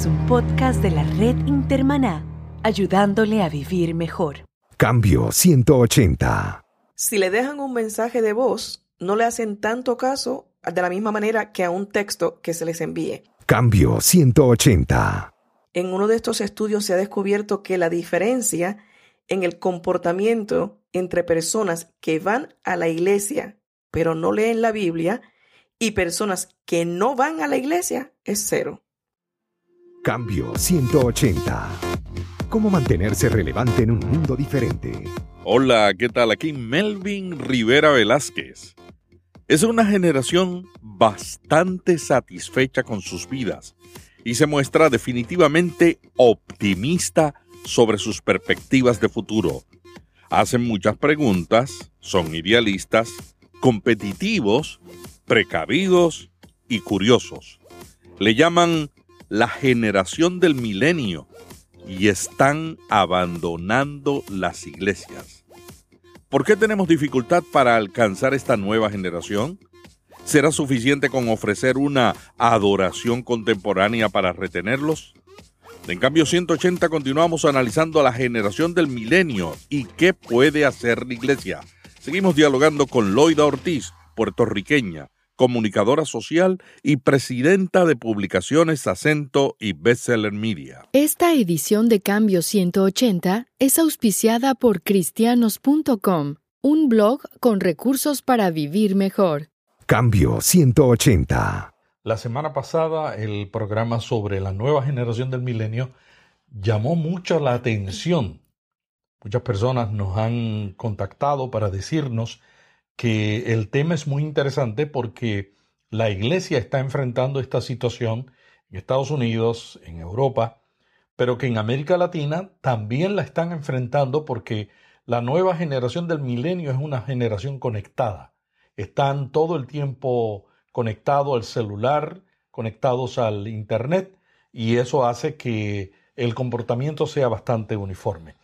es un podcast de la red Intermaná, ayudándole a vivir mejor. Cambio 180. Si le dejan un mensaje de voz, no le hacen tanto caso de la misma manera que a un texto que se les envíe. Cambio 180. En uno de estos estudios se ha descubierto que la diferencia en el comportamiento entre personas que van a la iglesia pero no leen la Biblia y personas que no van a la iglesia es cero. Cambio 180. ¿Cómo mantenerse relevante en un mundo diferente? Hola, ¿qué tal? Aquí Melvin Rivera Velázquez. Es una generación bastante satisfecha con sus vidas y se muestra definitivamente optimista sobre sus perspectivas de futuro. Hacen muchas preguntas, son idealistas, competitivos, precavidos y curiosos. Le llaman la generación del milenio y están abandonando las iglesias. ¿Por qué tenemos dificultad para alcanzar esta nueva generación? ¿Será suficiente con ofrecer una adoración contemporánea para retenerlos? En cambio 180 continuamos analizando a la generación del milenio y qué puede hacer la iglesia. Seguimos dialogando con Loida Ortiz, puertorriqueña, comunicadora social y presidenta de publicaciones Acento y Bestseller Media. Esta edición de Cambio 180 es auspiciada por cristianos.com, un blog con recursos para vivir mejor. Cambio 180. La semana pasada el programa sobre la nueva generación del milenio llamó mucho la atención. Muchas personas nos han contactado para decirnos que el tema es muy interesante porque la iglesia está enfrentando esta situación en Estados Unidos, en Europa, pero que en América Latina también la están enfrentando porque la nueva generación del milenio es una generación conectada. Están todo el tiempo conectados al celular, conectados al Internet, y eso hace que el comportamiento sea bastante uniforme.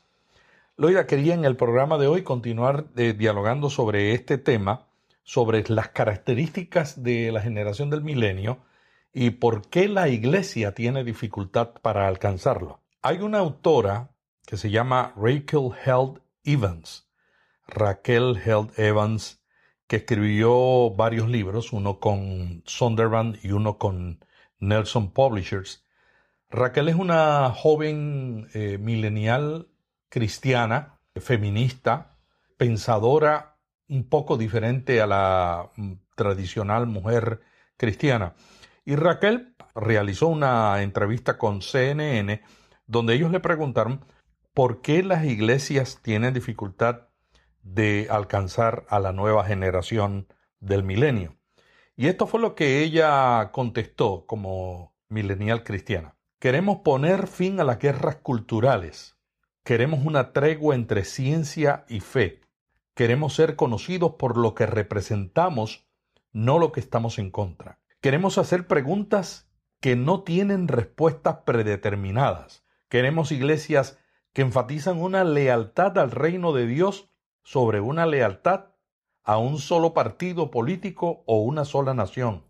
Loida quería en el programa de hoy continuar eh, dialogando sobre este tema, sobre las características de la generación del milenio y por qué la iglesia tiene dificultad para alcanzarlo. Hay una autora que se llama Rachel Held Evans, Raquel Held Evans, que escribió varios libros, uno con Sonderban y uno con Nelson Publishers. Raquel es una joven eh, milenial cristiana, feminista, pensadora un poco diferente a la mm, tradicional mujer cristiana. Y Raquel realizó una entrevista con CNN donde ellos le preguntaron por qué las iglesias tienen dificultad de alcanzar a la nueva generación del milenio. Y esto fue lo que ella contestó como milenial cristiana. Queremos poner fin a las guerras culturales Queremos una tregua entre ciencia y fe. Queremos ser conocidos por lo que representamos, no lo que estamos en contra. Queremos hacer preguntas que no tienen respuestas predeterminadas. Queremos iglesias que enfatizan una lealtad al reino de Dios sobre una lealtad a un solo partido político o una sola nación.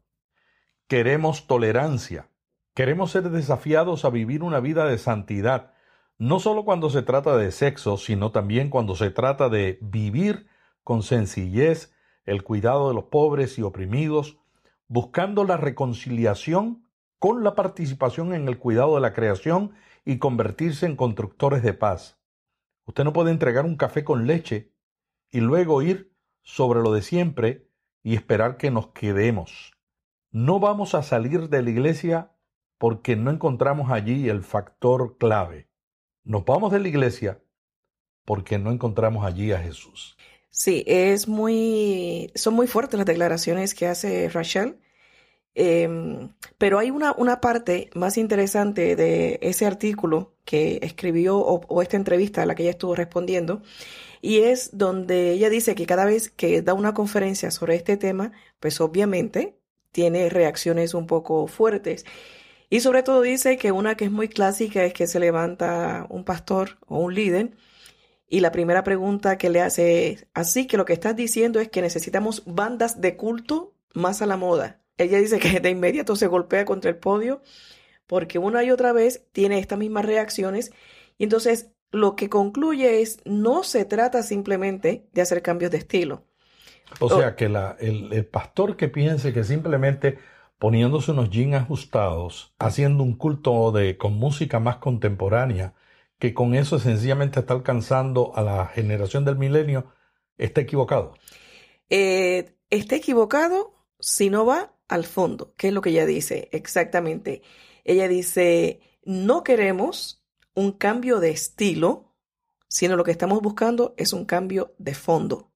Queremos tolerancia. Queremos ser desafiados a vivir una vida de santidad no solo cuando se trata de sexo, sino también cuando se trata de vivir con sencillez el cuidado de los pobres y oprimidos, buscando la reconciliación con la participación en el cuidado de la creación y convertirse en constructores de paz. Usted no puede entregar un café con leche y luego ir sobre lo de siempre y esperar que nos quedemos. No vamos a salir de la iglesia porque no encontramos allí el factor clave. Nos vamos de la iglesia porque no encontramos allí a Jesús. Sí, es muy, son muy fuertes las declaraciones que hace Rachel, em, pero hay una, una, parte más interesante de ese artículo que escribió o, esta entrevista a la que ella estuvo respondiendo, y es donde ella dice que cada vez que da una conferencia sobre este tema, pues obviamente tiene reacciones un poco fuertes. Y sobre todo dice que una que es muy clásica es que se levanta un pastor o un líder y la primera pregunta que le hace es, así que lo que estás diciendo es que necesitamos bandas de culto más a la moda. Ella dice que de inmediato se golpea contra el podio porque una y otra vez tiene estas mismas reacciones y entonces lo que concluye es no se trata simplemente de hacer cambios de estilo. O sea que la, el, el pastor que piense que simplemente poniéndose unos jeans ajustados, haciendo un culto de, con música más contemporánea, que con eso sencillamente está alcanzando a la generación del milenio, está equivocado. Eh, está equivocado si no va al fondo, que es lo que ella dice exactamente. Ella dice, no queremos un cambio de estilo, sino lo que estamos buscando es un cambio de fondo.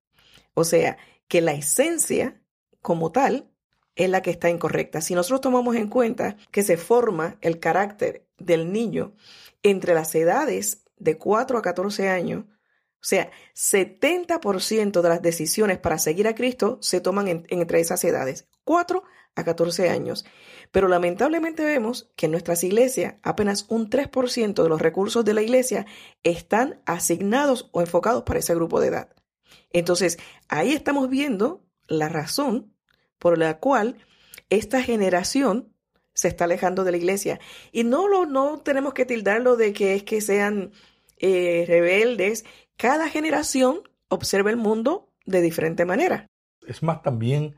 O sea, que la esencia como tal es la que está incorrecta. Si nosotros tomamos en cuenta que se forma el carácter del niño entre las edades de 4 a 14 años, o sea, 70% de las decisiones para seguir a Cristo se toman entre esas edades, 4 a 14 años. Pero lamentablemente vemos que en nuestras iglesias apenas un 3% de los recursos de la iglesia están asignados o enfocados para ese grupo de edad. Entonces, ahí estamos viendo la razón por la cual esta generación se está alejando de la iglesia. Y no, lo, no tenemos que tildarlo de que es que sean eh, rebeldes. Cada generación observa el mundo de diferente manera. Es más también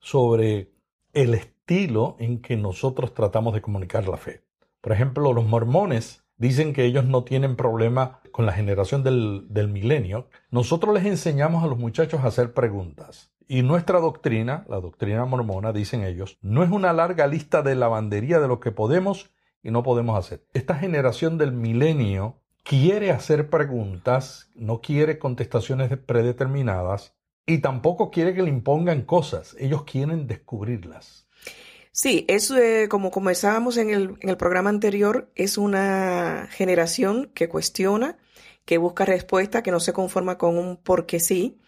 sobre el estilo en que nosotros tratamos de comunicar la fe. Por ejemplo, los mormones dicen que ellos no tienen problema con la generación del, del milenio. Nosotros les enseñamos a los muchachos a hacer preguntas. Y nuestra doctrina, la doctrina mormona, dicen ellos, no es una larga lista de lavandería de lo que podemos y no podemos hacer. Esta generación del milenio quiere hacer preguntas, no quiere contestaciones predeterminadas y tampoco quiere que le impongan cosas. Ellos quieren descubrirlas. Sí, eso eh, como comenzábamos en el, en el programa anterior, es una generación que cuestiona, que busca respuesta, que no se conforma con un porque sí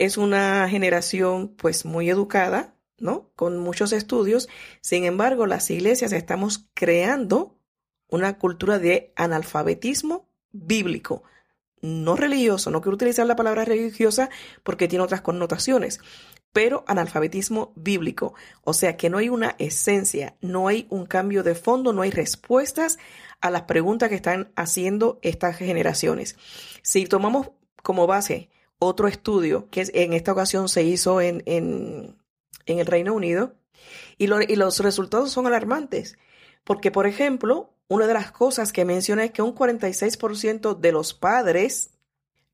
es una generación pues muy educada, ¿no? Con muchos estudios. Sin embargo, las iglesias estamos creando una cultura de analfabetismo bíblico, no religioso. No quiero utilizar la palabra religiosa porque tiene otras connotaciones, pero analfabetismo bíblico. O sea que no hay una esencia, no hay un cambio de fondo, no hay respuestas a las preguntas que están haciendo estas generaciones. Si tomamos como base otro estudio que en esta ocasión se hizo en, en, el Reino Unido y, y los resultados son alarmantes. Porque, por ejemplo, una de las cosas que menciona es que un 46% de los padres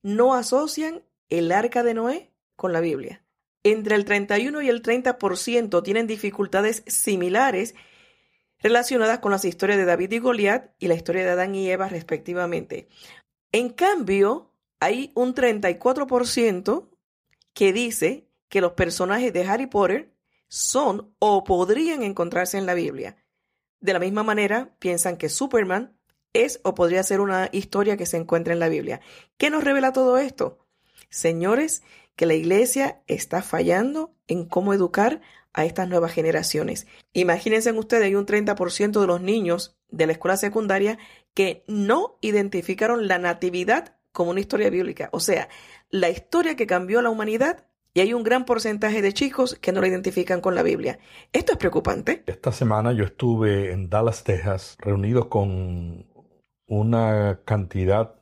no asocian el arca de Noé con la Biblia. Entre el 31 y el 30% tienen dificultades similares relacionadas con las historias de David y Goliat y la historia de Adán y Eva respectivamente. En cambio, hay un 34% que dice que los personajes de Harry Potter son o podrían encontrarse en la Biblia. De la misma manera, piensan que Superman es o podría ser una historia que se encuentra en la Biblia. ¿Qué nos revela todo esto? Señores, que la iglesia está fallando en cómo educar a estas nuevas generaciones. Imagínense ustedes, hay un 30% de los niños de la escuela secundaria que no identificaron la natividad como una historia bíblica. O sea, la historia que cambió la humanidad y hay un gran porcentaje de chicos que no la identifican con la Biblia. Esto es preocupante. Esta semana yo estuve en Dallas, Texas, reunido con una cantidad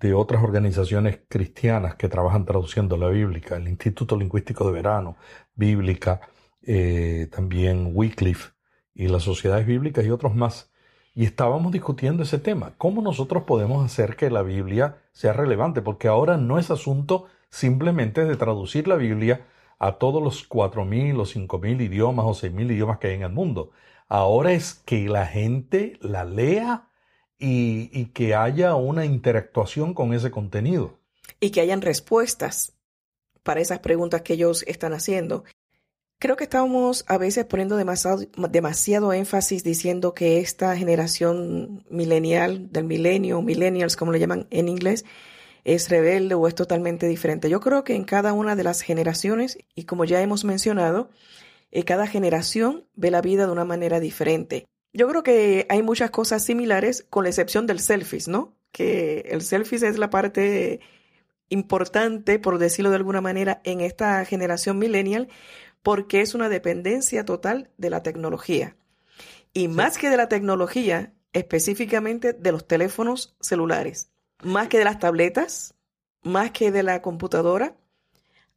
de otras organizaciones cristianas que trabajan traduciendo la Bíblica, el Instituto Lingüístico de Verano, Bíblica, eh, también Wycliffe y las sociedades bíblicas y otros más. Y estábamos discutiendo ese tema, cómo nosotros podemos hacer que la Biblia sea relevante, porque ahora no es asunto simplemente de traducir la Biblia a todos los 4.000 o 5.000 idiomas o 6.000 idiomas que hay en el mundo. Ahora es que la gente la lea y, y que haya una interactuación con ese contenido. Y que hayan respuestas para esas preguntas que ellos están haciendo. Creo que estamos a veces poniendo demasiado, demasiado énfasis diciendo que esta generación milenial, del milenio, millennials como le llaman en inglés, es rebelde o es totalmente diferente. Yo creo que en cada una de las generaciones, y como ya hemos mencionado, eh, cada generación ve la vida de una manera diferente. Yo creo que hay muchas cosas similares, con la excepción del selfies, ¿no? Que el selfies es la parte importante, por decirlo de alguna manera, en esta generación millennial, porque es una dependencia total de la tecnología. Y más que de la tecnología, específicamente de los teléfonos celulares, más que de las tabletas, más que de la computadora,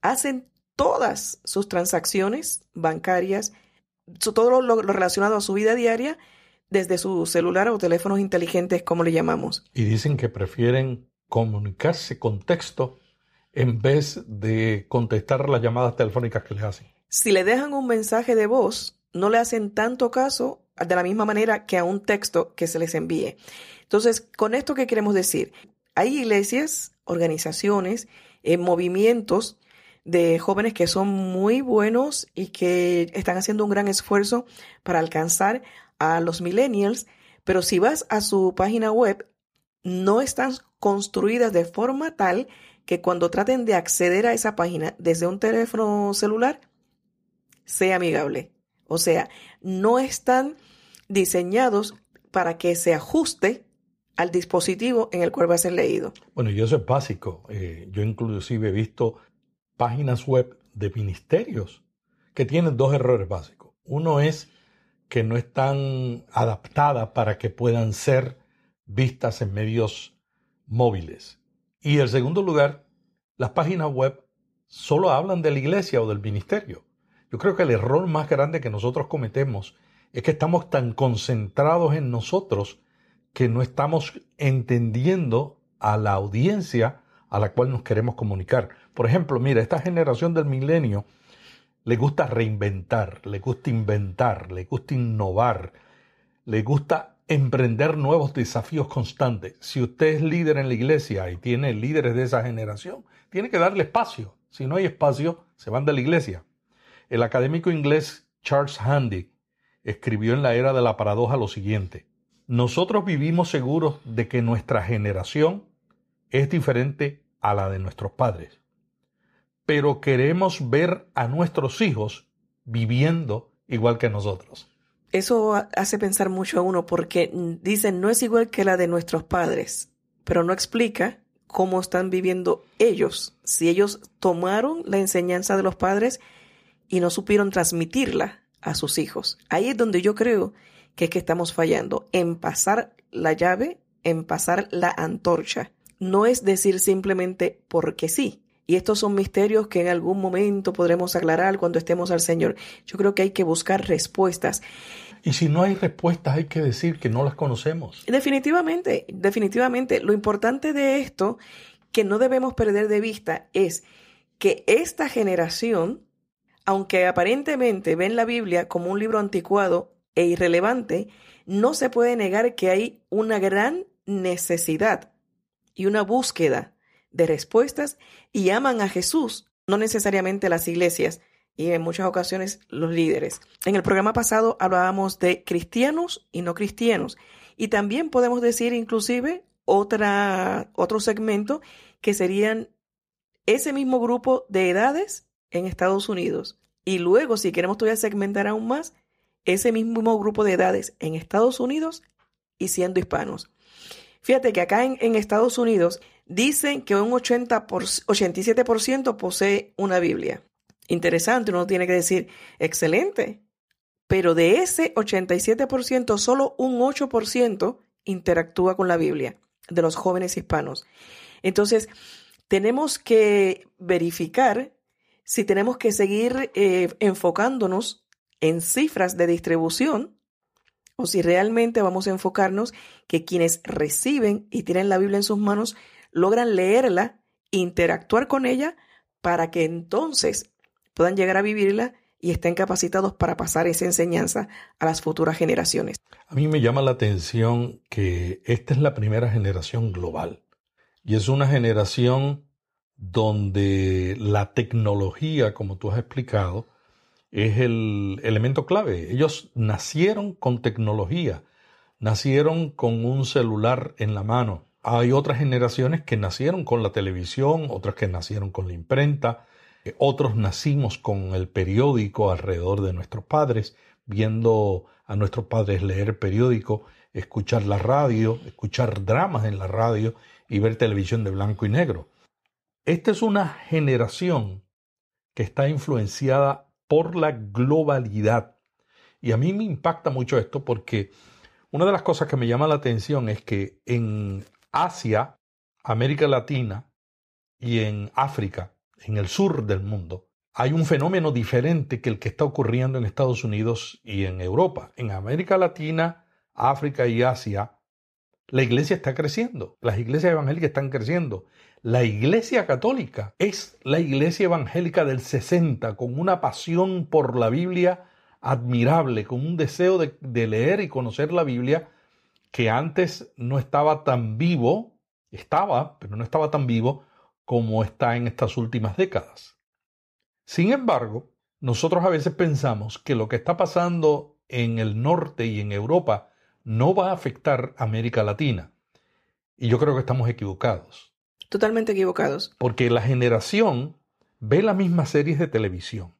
hacen todas sus transacciones bancarias, todo lo, relacionado a su vida diaria, desde su celular o teléfonos inteligentes, como le llamamos. Y dicen que prefieren comunicarse con texto en vez de contestar las llamadas telefónicas que les hacen. Si le dejan un mensaje de voz, no le hacen tanto caso de la misma manera que a un texto que se les envíe. Entonces, con esto, ¿qué queremos decir? Hay iglesias, organizaciones, eh, movimientos de jóvenes que son muy buenos y que están haciendo un gran esfuerzo para alcanzar a los millennials, pero si vas a su página web, no están construidas de forma tal que cuando traten de acceder a esa página desde un teléfono celular, sea amigable. O sea, no están diseñados para que se ajuste al dispositivo en el cual va a ser leído. Bueno, y eso es básico. Eh, yo inclusive he visto páginas web de ministerios que tienen dos errores básicos. Uno es que no están adaptadas para que puedan ser vistas en medios móviles. Y en segundo lugar, las páginas web solo hablan de la iglesia o del ministerio. Yo creo que el error más grande que nosotros cometemos es que estamos tan concentrados en nosotros que no estamos entendiendo a la audiencia a la cual nos queremos comunicar. Por ejemplo, mira, esta generación del milenio le gusta reinventar, le gusta inventar, le gusta innovar, le gusta emprender nuevos desafíos constantes. Si usted es líder en la iglesia y tiene líderes de esa generación, tiene que darle espacio. Si no hay espacio, se van de la iglesia. El académico inglés Charles Handy escribió en la era de la paradoja lo siguiente. Nosotros vivimos seguros de que nuestra generación es diferente a la de nuestros padres, pero queremos ver a nuestros hijos viviendo igual que nosotros. Eso hace pensar mucho a uno porque dicen no es igual que la de nuestros padres, pero no explica cómo están viviendo ellos, si ellos tomaron la enseñanza de los padres y no supieron transmitirla a sus hijos. Ahí es donde yo creo que es que estamos fallando, en pasar la llave, en pasar la antorcha. No es decir simplemente porque sí. Y estos son misterios que en algún momento podremos aclarar cuando estemos al Señor. Yo creo que hay que buscar respuestas. Y si no hay respuestas, hay que decir que no las conocemos. Definitivamente, definitivamente. Lo importante de esto que no debemos perder de vista es que esta generación aunque aparentemente ven la Biblia como un libro anticuado e irrelevante, no se puede negar que hay una gran necesidad y una búsqueda de respuestas y aman a Jesús, no necesariamente las iglesias y en muchas ocasiones los líderes. En el programa pasado hablábamos de cristianos y no cristianos y también podemos decir inclusive otra, otro segmento que serían ese mismo grupo de edades en Estados Unidos y luego, si queremos todavía segmentar aún más, ese mismo grupo de edades en Estados Unidos y siendo hispanos. Fíjate que acá en, Estados Unidos dicen que un 80 por, 87% posee una Biblia. Interesante, uno tiene que decir, excelente. Pero de ese 87%, solo un 8% interactúa con la Biblia de los jóvenes hispanos. Entonces, tenemos que verificar si tenemos que seguir eh, enfocándonos en cifras de distribución o si realmente vamos a enfocarnos que quienes reciben y tienen la Biblia en sus manos logran leerla, interactuar con ella para que entonces puedan llegar a vivirla y estén capacitados para pasar esa enseñanza a las futuras generaciones. A mí me llama la atención que esta es la primera generación global y es una generación donde la tecnología, como tú has explicado, es el elemento clave. Ellos nacieron con tecnología, nacieron con un celular en la mano. Hay otras generaciones que nacieron con la televisión, otras que nacieron con la imprenta, eh, otros nacimos con el periódico alrededor de nuestros padres, viendo a nuestros padres leer periódico, escuchar la radio, escuchar dramas en la radio y ver televisión de blanco y negro. Esta es una generación que está influenciada por la globalidad Y a mí me impacta mucho esto porque una de las cosas que me llama la atención es que en Asia, América Latina y en África, en el sur del mundo, hay un fenómeno diferente que el que está ocurriendo en Estados Unidos y en Europa. En América Latina, África y Asia, la iglesia está creciendo, las iglesias evangélicas están creciendo. La iglesia católica es la iglesia evangélica del 60, con una pasión por la Biblia admirable, con un deseo de, de leer y conocer la Biblia que antes no estaba tan vivo, estaba, pero no estaba tan vivo como está en estas últimas décadas. Sin embargo, nosotros a veces pensamos que lo que está pasando en el norte y en Europa no va a afectar a América Latina. Y yo creo que estamos equivocados. Totalmente equivocados. Porque la generación ve las mismas series de televisión.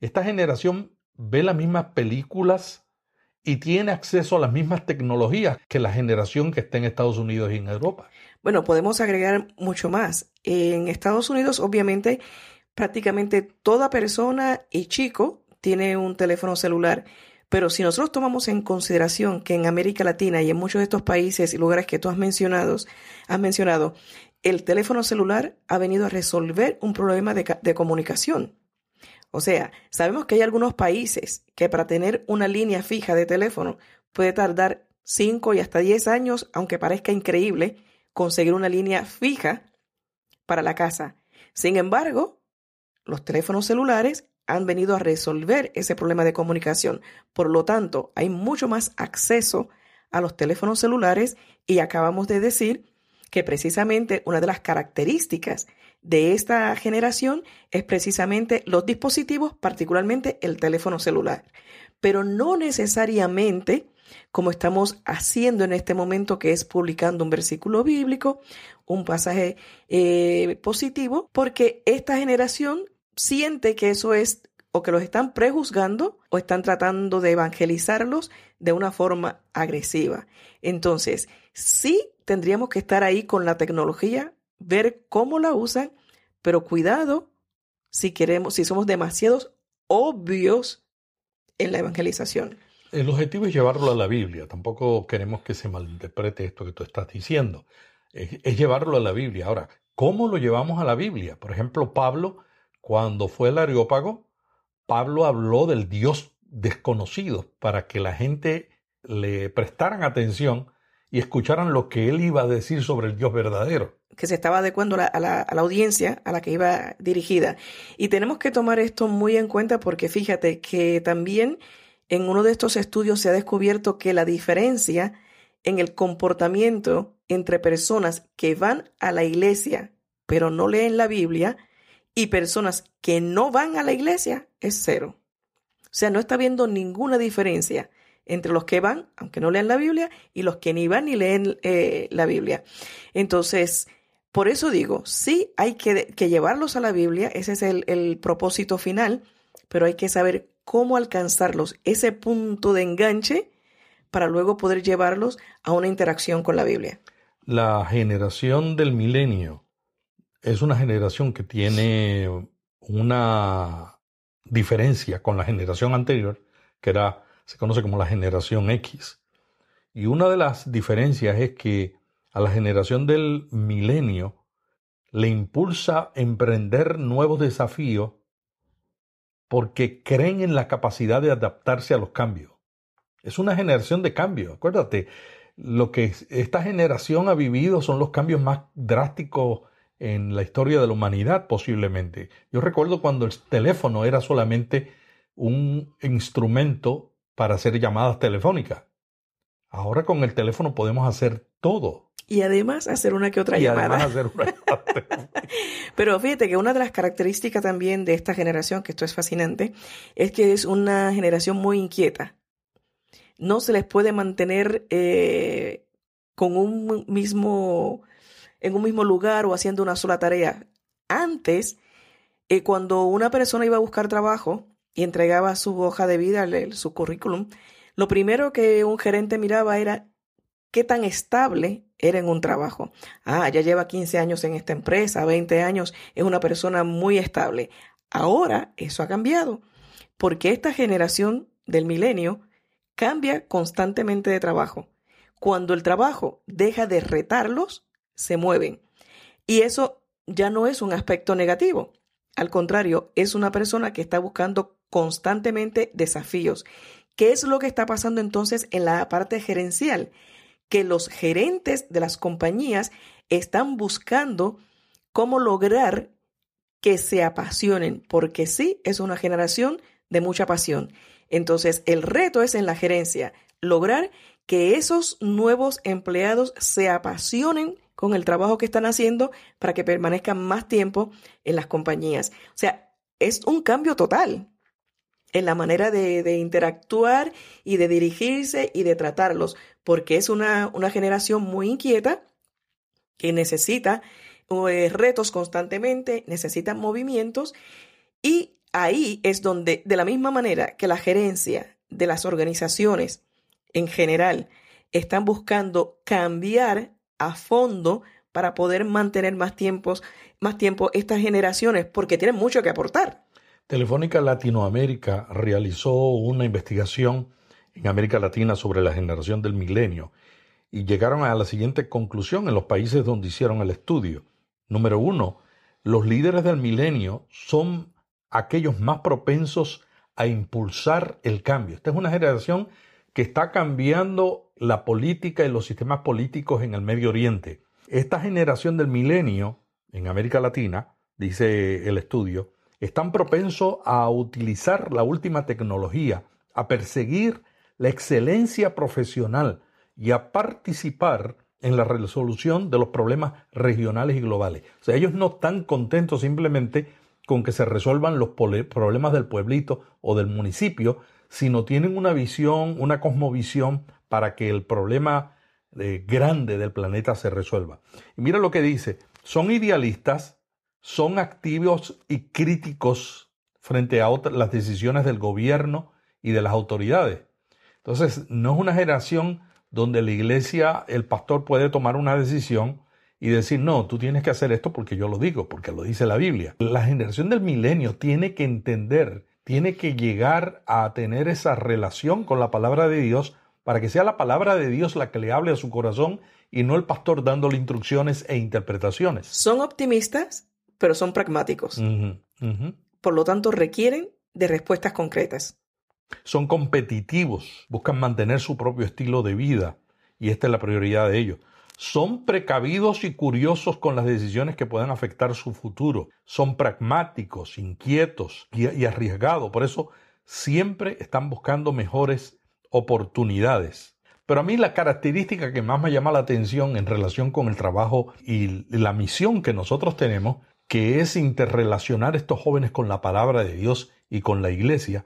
Esta generación ve las mismas películas y tiene acceso a las mismas tecnologías que la generación que está en Estados Unidos y en Europa. Bueno, podemos agregar mucho más. En Estados Unidos, obviamente, prácticamente toda persona y chico tiene un teléfono celular. Pero si nosotros tomamos en consideración que en América Latina y en muchos de estos países y lugares que tú has mencionado, has mencionado el teléfono celular ha venido a resolver un problema de, de comunicación. O sea, sabemos que hay algunos países que para tener una línea fija de teléfono puede tardar 5 y hasta 10 años, aunque parezca increíble, conseguir una línea fija para la casa. Sin embargo, los teléfonos celulares han venido a resolver ese problema de comunicación. Por lo tanto, hay mucho más acceso a los teléfonos celulares y acabamos de decir que precisamente una de las características de esta generación es precisamente los dispositivos, particularmente el teléfono celular. Pero no necesariamente como estamos haciendo en este momento, que es publicando un versículo bíblico, un pasaje eh, positivo, porque esta generación siente que eso es o que los están prejuzgando o están tratando de evangelizarlos de una forma agresiva. Entonces, sí tendríamos que estar ahí con la tecnología, ver cómo la usan, pero cuidado si queremos, si somos demasiados obvios en la evangelización. El objetivo es llevarlo a la Biblia. Tampoco queremos que se malinterprete esto que tú estás diciendo. Es, llevarlo a la Biblia. Ahora, ¿cómo lo llevamos a la Biblia? Por ejemplo, Pablo, cuando fue el Areópago, Pablo habló del Dios desconocido para que la gente le prestaran atención y escucharan lo que él iba a decir sobre el Dios verdadero. Que se estaba adecuando a la, a la, audiencia a la que iba dirigida. Y tenemos que tomar esto muy en cuenta porque fíjate que también en uno de estos estudios se ha descubierto que la diferencia en el comportamiento entre personas que van a la iglesia pero no leen la Biblia y personas que no van a la iglesia es cero. O sea, no está viendo ninguna diferencia entre los que van, aunque no lean la Biblia, y los que ni van ni leen eh, la Biblia. Entonces, por eso digo, sí hay que, llevarlos a la Biblia, ese es el, el propósito final, pero hay que saber cómo alcanzarlos, ese punto de enganche, para luego poder llevarlos a una interacción con la Biblia. La generación del milenio es una generación que tiene una diferencia con la generación anterior, que era, se conoce como la generación X. Y una de las diferencias es que a la generación del milenio le impulsa emprender nuevos desafíos porque creen en la capacidad de adaptarse a los cambios. Es una generación de cambio. Acuérdate, lo que esta generación ha vivido son los cambios más drásticos en la historia de la humanidad posiblemente. Yo recuerdo cuando el teléfono era solamente un instrumento para hacer llamadas telefónicas. Ahora con el teléfono podemos hacer todo. Y además hacer una que otra y llamada. Además hacer una Pero fíjate que una de las características también de esta generación, que esto es fascinante, es que es una generación muy inquieta. No se les puede mantener eh, con un mismo en un mismo lugar o haciendo una sola tarea. Antes, eh, cuando una persona iba a buscar trabajo y entregaba su hoja de vida, su currículum, lo primero que un gerente miraba era qué tan estable era en un trabajo. Ah, ya lleva 15 años en esta empresa, 20 años, es una persona muy estable. Ahora eso ha cambiado, porque esta generación del milenio cambia constantemente de trabajo. Cuando el trabajo deja de retarlos, se mueven. Y eso ya no es un aspecto negativo. Al contrario, es una persona que está buscando constantemente desafíos. ¿Qué es lo que está pasando entonces en la parte gerencial? Que los gerentes de las compañías están buscando cómo lograr que se apasionen, porque sí, es una generación de mucha pasión. Entonces, el reto es en la gerencia, lograr que esos nuevos empleados se apasionen con el trabajo que están haciendo para que permanezcan más tiempo en las compañías. O sea, es un cambio total en la manera de, interactuar y de dirigirse y de tratarlos, porque es una, una generación muy inquieta que necesita eh, retos constantemente, necesita movimientos y ahí es donde, de la misma manera que la gerencia de las organizaciones en general están buscando cambiar a fondo para poder mantener más tiempos, más tiempo estas generaciones, porque tienen mucho que aportar. Telefónica Latinoamérica realizó una investigación en América Latina sobre la generación del milenio y llegaron a la siguiente conclusión en los países donde hicieron el estudio. Número uno, los líderes del milenio son aquellos más propensos a impulsar el cambio. Esta es una generación que está cambiando la política y los sistemas políticos en el Medio Oriente. Esta generación del milenio en América Latina, dice el estudio, están propensos a utilizar la última tecnología, a perseguir la excelencia profesional y a participar en la resolución de los problemas regionales y globales. O sea, ellos no están contentos simplemente con que se resuelvan los problemas del pueblito o del municipio, sino tienen una visión, una cosmovisión para que el problema eh, grande del planeta se resuelva. Y mira lo que dice, son idealistas, son activos y críticos frente a las decisiones del gobierno y de las autoridades. Entonces, no es una generación donde la iglesia, el pastor puede tomar una decisión y decir, no, tú tienes que hacer esto porque yo lo digo, porque lo dice la Biblia. La generación del milenio tiene que entender tiene que llegar a tener esa relación con la palabra de Dios para que sea la palabra de Dios la que le hable a su corazón y no el pastor dándole instrucciones e interpretaciones. Son optimistas, pero son pragmáticos. Por lo tanto, requieren de respuestas concretas. Son competitivos, buscan mantener su propio estilo de vida y esta es la prioridad de ellos. Son precavidos y curiosos con las decisiones que puedan afectar su futuro. Son pragmáticos, inquietos y, arriesgados. Por eso siempre están buscando mejores oportunidades. Pero a mí la característica que más me llama la atención en relación con el trabajo y la misión que nosotros tenemos, que es interrelacionar estos jóvenes con la palabra de Dios y con la iglesia,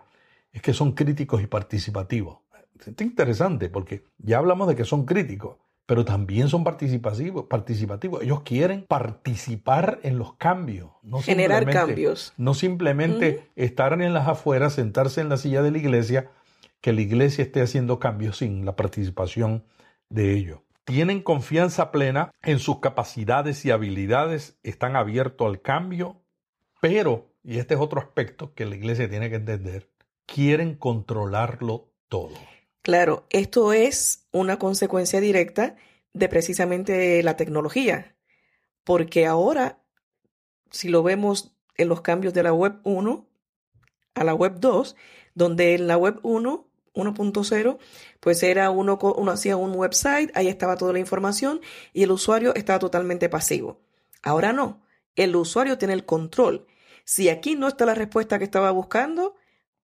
es que son críticos y participativos. Es interesante porque ya hablamos de que son críticos, pero también son participativos, participativos. Ellos quieren participar en los cambios. No Generar cambios. No simplemente estar en las afueras, sentarse en la silla de la iglesia, que la iglesia esté haciendo cambios sin la participación de ellos. Tienen confianza plena en sus capacidades y habilidades, están abiertos al cambio, pero, y este es otro aspecto que la iglesia tiene que entender, quieren controlarlo todo. Claro, esto es una consecuencia directa de precisamente la tecnología, porque ahora, si lo vemos en los cambios de la web 1 a la web 2, donde en la web 1 1.0, pues era uno, uno hacía un website, ahí estaba toda la información y el usuario estaba totalmente pasivo. Ahora no, el usuario tiene el control. Si aquí no está la respuesta que estaba buscando,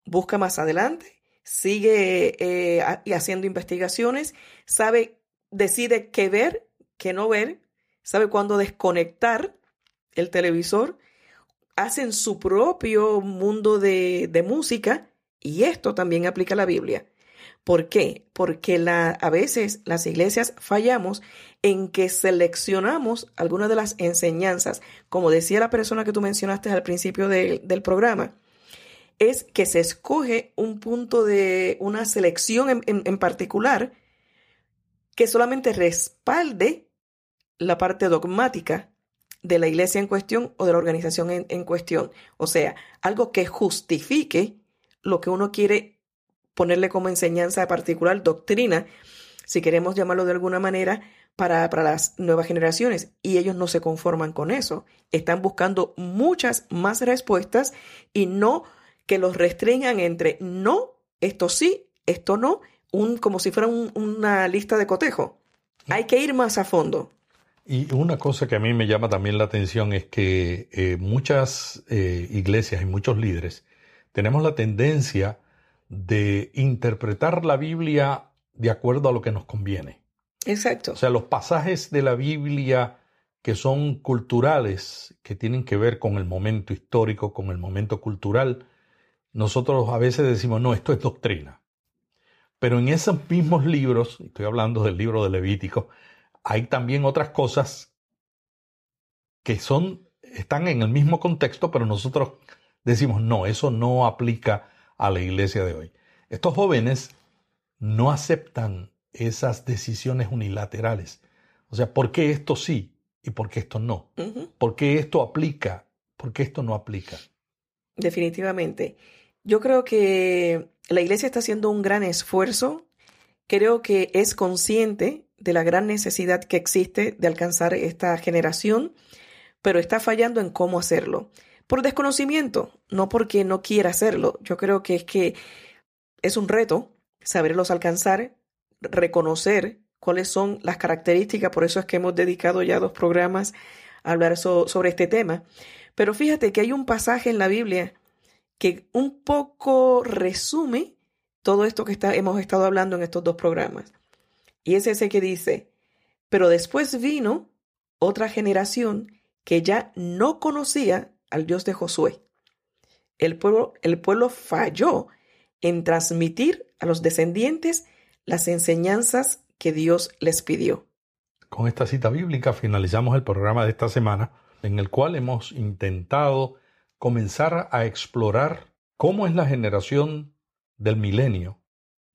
busca más adelante sigue eh, haciendo investigaciones, sabe, decide qué ver, qué no ver, sabe cuándo desconectar el televisor, hacen su propio mundo de, de música y esto también aplica a la Biblia. ¿Por qué? Porque la, a veces las iglesias fallamos en que seleccionamos algunas de las enseñanzas, como decía la persona que tú mencionaste al principio del programa es que se escoge un punto de una selección en, particular que solamente respalde la parte dogmática de la iglesia en cuestión o de la organización en, en, cuestión. O sea, algo que justifique lo que uno quiere ponerle como enseñanza particular, doctrina, si queremos llamarlo de alguna manera, para, para, las nuevas generaciones. Y ellos no se conforman con eso. Están buscando muchas más respuestas y no que los restringan entre no, esto sí, esto no, un, como si fuera una lista de cotejo. Hay que ir más a fondo. Y una cosa que a mí me llama también la atención es que eh, muchas eh, iglesias y muchos líderes tenemos la tendencia de interpretar la Biblia de acuerdo a lo que nos conviene. Exacto. O sea, los pasajes de la Biblia que son culturales, que tienen que ver con el momento histórico, con el momento cultural, nosotros a veces decimos, no, esto es doctrina. Pero en esos mismos libros, estoy hablando del libro de Levítico, hay también otras cosas que son, están en el mismo contexto, pero nosotros decimos, no, eso no aplica a la iglesia de hoy. Estos jóvenes no aceptan esas decisiones unilaterales. O sea, ¿por qué esto sí y por qué esto no? ¿Por qué esto aplica? ¿Por qué esto no aplica? Definitivamente. Yo creo que la iglesia está haciendo un gran esfuerzo. Creo que es consciente de la gran necesidad que existe de alcanzar esta generación, pero está fallando en cómo hacerlo. Por desconocimiento, no porque no quiera hacerlo. Yo creo que es que es un reto saberlos alcanzar, reconocer cuáles son las características, por eso es que hemos dedicado ya dos programas a hablar sobre este tema. Pero fíjate que hay un pasaje en la Biblia que un poco resume todo esto que está, hemos estado hablando en estos dos programas. Y es ese que dice, pero después vino otra generación que ya no conocía al Dios de Josué. El pueblo, el pueblo falló en transmitir a los descendientes las enseñanzas que Dios les pidió. Con esta cita bíblica finalizamos el programa de esta semana, en el cual hemos intentado comenzar a explorar cómo es la generación del milenio,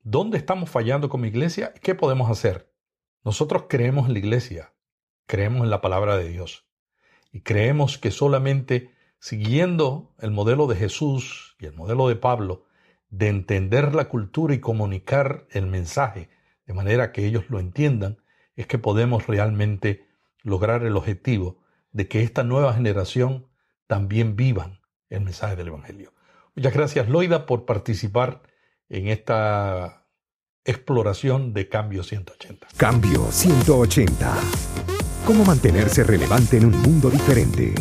dónde estamos fallando como iglesia y qué podemos hacer. Nosotros creemos en la iglesia, creemos en la palabra de Dios y creemos que solamente siguiendo el modelo de Jesús y el modelo de Pablo, de entender la cultura y comunicar el mensaje de manera que ellos lo entiendan, es que podemos realmente lograr el objetivo de que esta nueva generación también vivan el mensaje del Evangelio. Muchas gracias, Loida, por participar en esta exploración de Cambio 180. Cambio 180. ¿Cómo mantenerse relevante en un mundo diferente?